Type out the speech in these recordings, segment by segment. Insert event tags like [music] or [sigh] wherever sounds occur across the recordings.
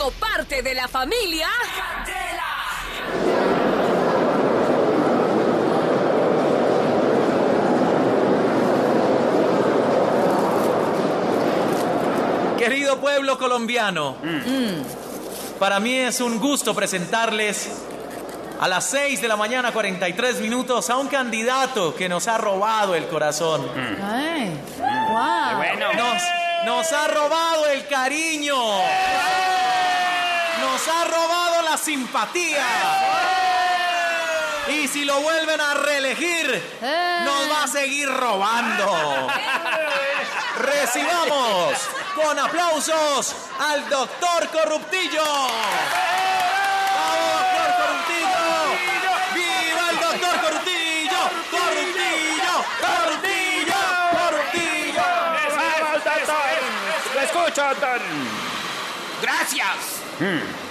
hago parte de la familia. Querido pueblo colombiano, para mí es un gusto presentarles a las 6 de la mañana 43 minutos a un candidato que nos ha robado el corazón. Ay, wow. Bueno, Nos, nos ha robado el cariño. La simpatía. Y si lo vuelven a reelegir, nos va a seguir robando. Recibamos con aplausos al doctor Corruptillo. ¡Bravo, doctor Corruptillo! ¡Viva el doctor Corruptillo! ¡Corruptillo! ¡Corruptillo! ¡Corruptillo! vamos, escucho, doctor. Gracias.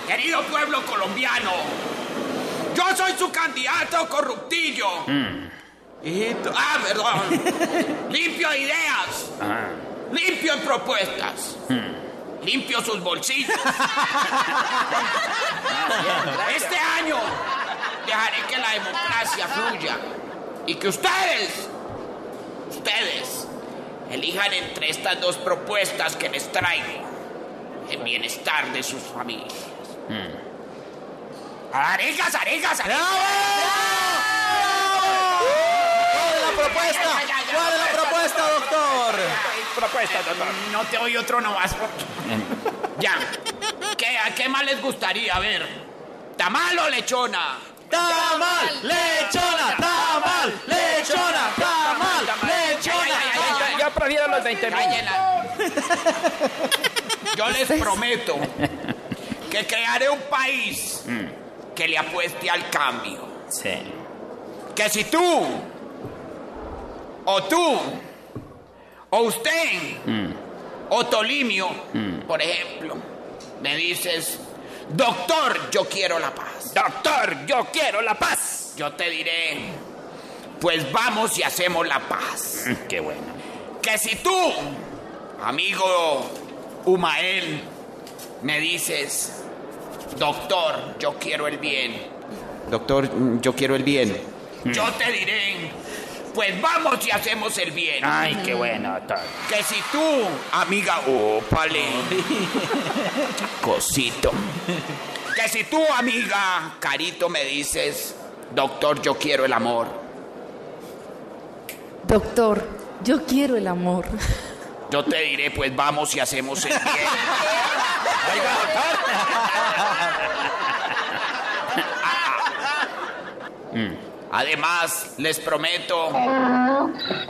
Querido pueblo colombiano, yo soy su candidato corruptillo. Hijito- Ah, perdón. [laughs] Limpio de ideas. Limpio en propuestas. Limpio sus bolsillos. [laughs] este año dejaré que la democracia fluya y que ustedes, ustedes, elijan entre estas dos propuestas que les traigo el bienestar de sus familias. ¡Arejas, arejas, arejas! ¿Cuál es la propuesta? ¿Cuál es la propuesta, doctor? Propuesta, doctor. No te oí otro nomás. ya. ¿Qué, ¿A qué más les gustaría? A ver. ¿Tamal o lechona? ¡Tamal! ¡Lechona! ¡Tamal! ¡Lechona! ¡Tamal! ¡Lechona! Yo prefiero los 20 mil. Yo les prometo que crearé un país que le apueste al cambio. Sí. Que si tú, o tú, o usted, o Tolimio, por ejemplo, me dices, doctor, yo quiero la paz. Doctor, yo quiero la paz. Yo te diré, pues vamos y hacemos la paz. Qué bueno. Que si tú, amigo Humael, me dices, doctor, yo quiero el bien. Doctor, yo quiero el bien. Yo te diré, pues vamos y hacemos el bien. Ay, qué bueno, doctor. Que si tú, amiga, ópale, [laughs] cosito. Que si tú, amiga, carito, me dices, doctor, yo quiero el amor. Doctor, yo quiero el amor. Yo te diré, pues vamos y hacemos el bien. [laughs] Además, les prometo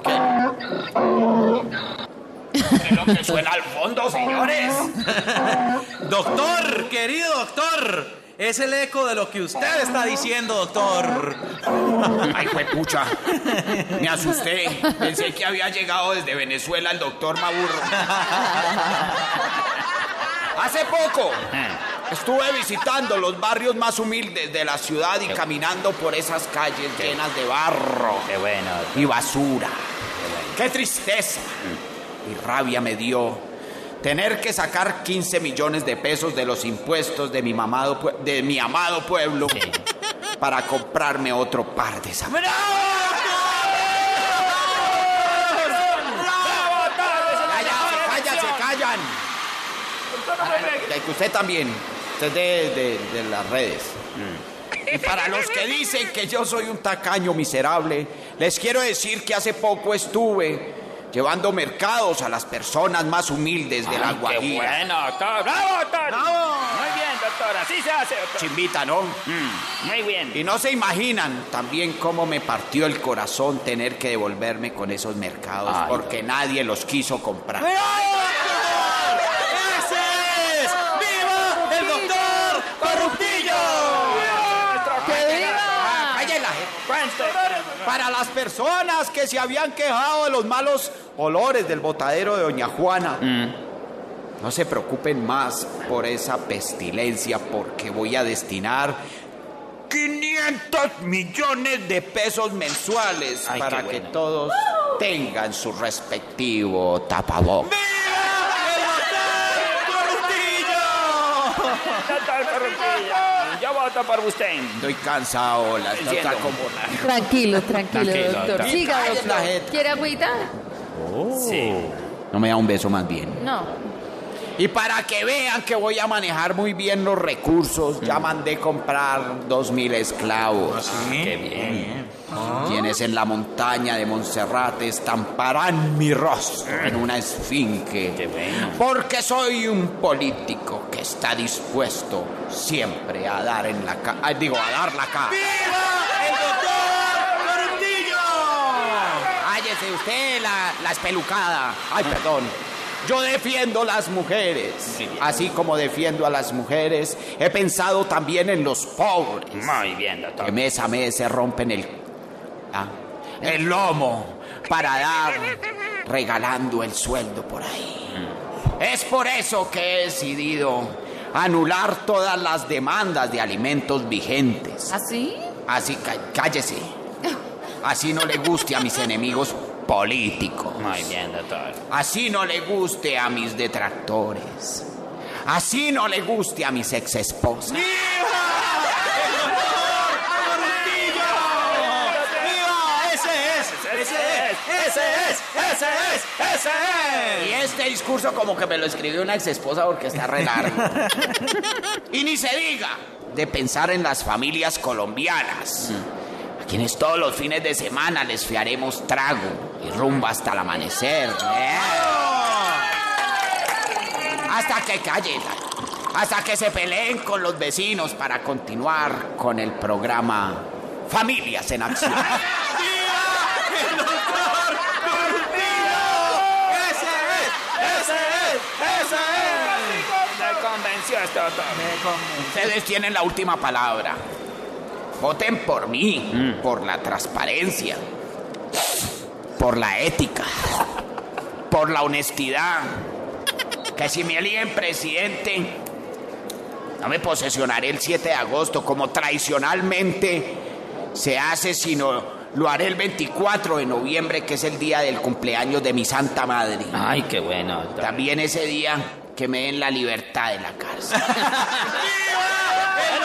que... ¿Qué es lo que suena al fondo, señores? [laughs] Doctor, querido doctor. Es el eco de lo que usted está diciendo, doctor. [laughs] Ay, pucha. Me asusté. Pensé que había llegado desde Venezuela el doctor Maburro. [laughs] Hace poco estuve visitando los barrios más humildes de la ciudad y caminando por esas calles llenas de barro Qué bueno. y basura. ¡Qué tristeza! Y rabia me dio tener que sacar 15 millones de pesos de los impuestos de mi, mamado de mi amado pueblo para comprarme otro par de zapatos. ¡Callan, se callan! Que usted también. Usted es de, de- de las redes. Y para los que dicen que yo soy un tacaño miserable, les quiero decir que hace poco estuve llevando mercados a las personas más humildes de la Guajira. bueno, doctor. ¡Bravo, doctor! Muy bien, doctor. Así se hace, doctor. Chimbita, ¿no? Mm, muy bien. Y no se imaginan también cómo me partió el corazón tener que devolverme con esos mercados Ay, porque nadie los quiso comprar. ¡Ese es! ¡Viva el doctor Corruptillo! ¡Que viva! Ah, cállela, eh. Cuente. Para las personas que se habían quejado de los malos olores del botadero de Doña Juana, no se preocupen más por esa pestilencia porque voy a destinar 500 millones de pesos mensuales Ay, para que bueno. todos tengan su respectivo tapabocas. ¡Viva el yo voto por usted. Estoy cansado, la está como... Tranquilo, tranquilo, Tranquilo, doctor. doctor. Siga, la doctor. jeta. ¿Quiere agüita? Sí. No me da un beso más bien. No. Y para que vean que voy a manejar muy bien los recursos, ya mandé comprar dos mil esclavos. Qué bien. Quienes en la montaña de Monserrate estamparán mi rostro en una esfinge. Qué bueno. Porque soy un político que está dispuesto siempre a dar en la cara. Digo, a dar la cara. ¡El doctor Corruptillo! Cállese usted, la, la espelucada. Ay, perdón. Yo defiendo las mujeres. Así como defiendo a las mujeres, he pensado también en los pobres. Muy bien, Que doctor. mes a mes se rompen el, ah, el lomo para dar, regalando el sueldo por ahí. Es por eso que he decidido anular todas las demandas de alimentos vigentes. ¿Así? Así, cá- cállese. Así no le guste a mis enemigos políticos. Muy bien, doctor. Así no le guste a mis detractores. Así no le guste a mis ex esposas. ¡Viva! ¡Ese es! ¡Ese es! ¡Ese es! ¡Ese es! ¡Ese Y es! este discurso como que me lo escribió una ex esposa porque está re largo. [laughs] y ni se diga de pensar en las familias colombianas. Quienes todos los fines de semana les fiaremos trago y rumba hasta el amanecer. ¿eh? Hasta que callen. Hasta que se peleen con los vecinos para continuar con el programa Familias en Acción. [laughs] Ustedes tienen la última palabra. Voten por mí, por la transparencia, por la ética, por la honestidad. Que si me eligen presidente, no me posesionaré el 7 de agosto como tradicionalmente se hace, sino lo haré el 24 de noviembre, que es el día del cumpleaños de mi Santa Madre. Ay, qué bueno, doctor. También ese día que me den la libertad de la cárcel. [laughs] ¡El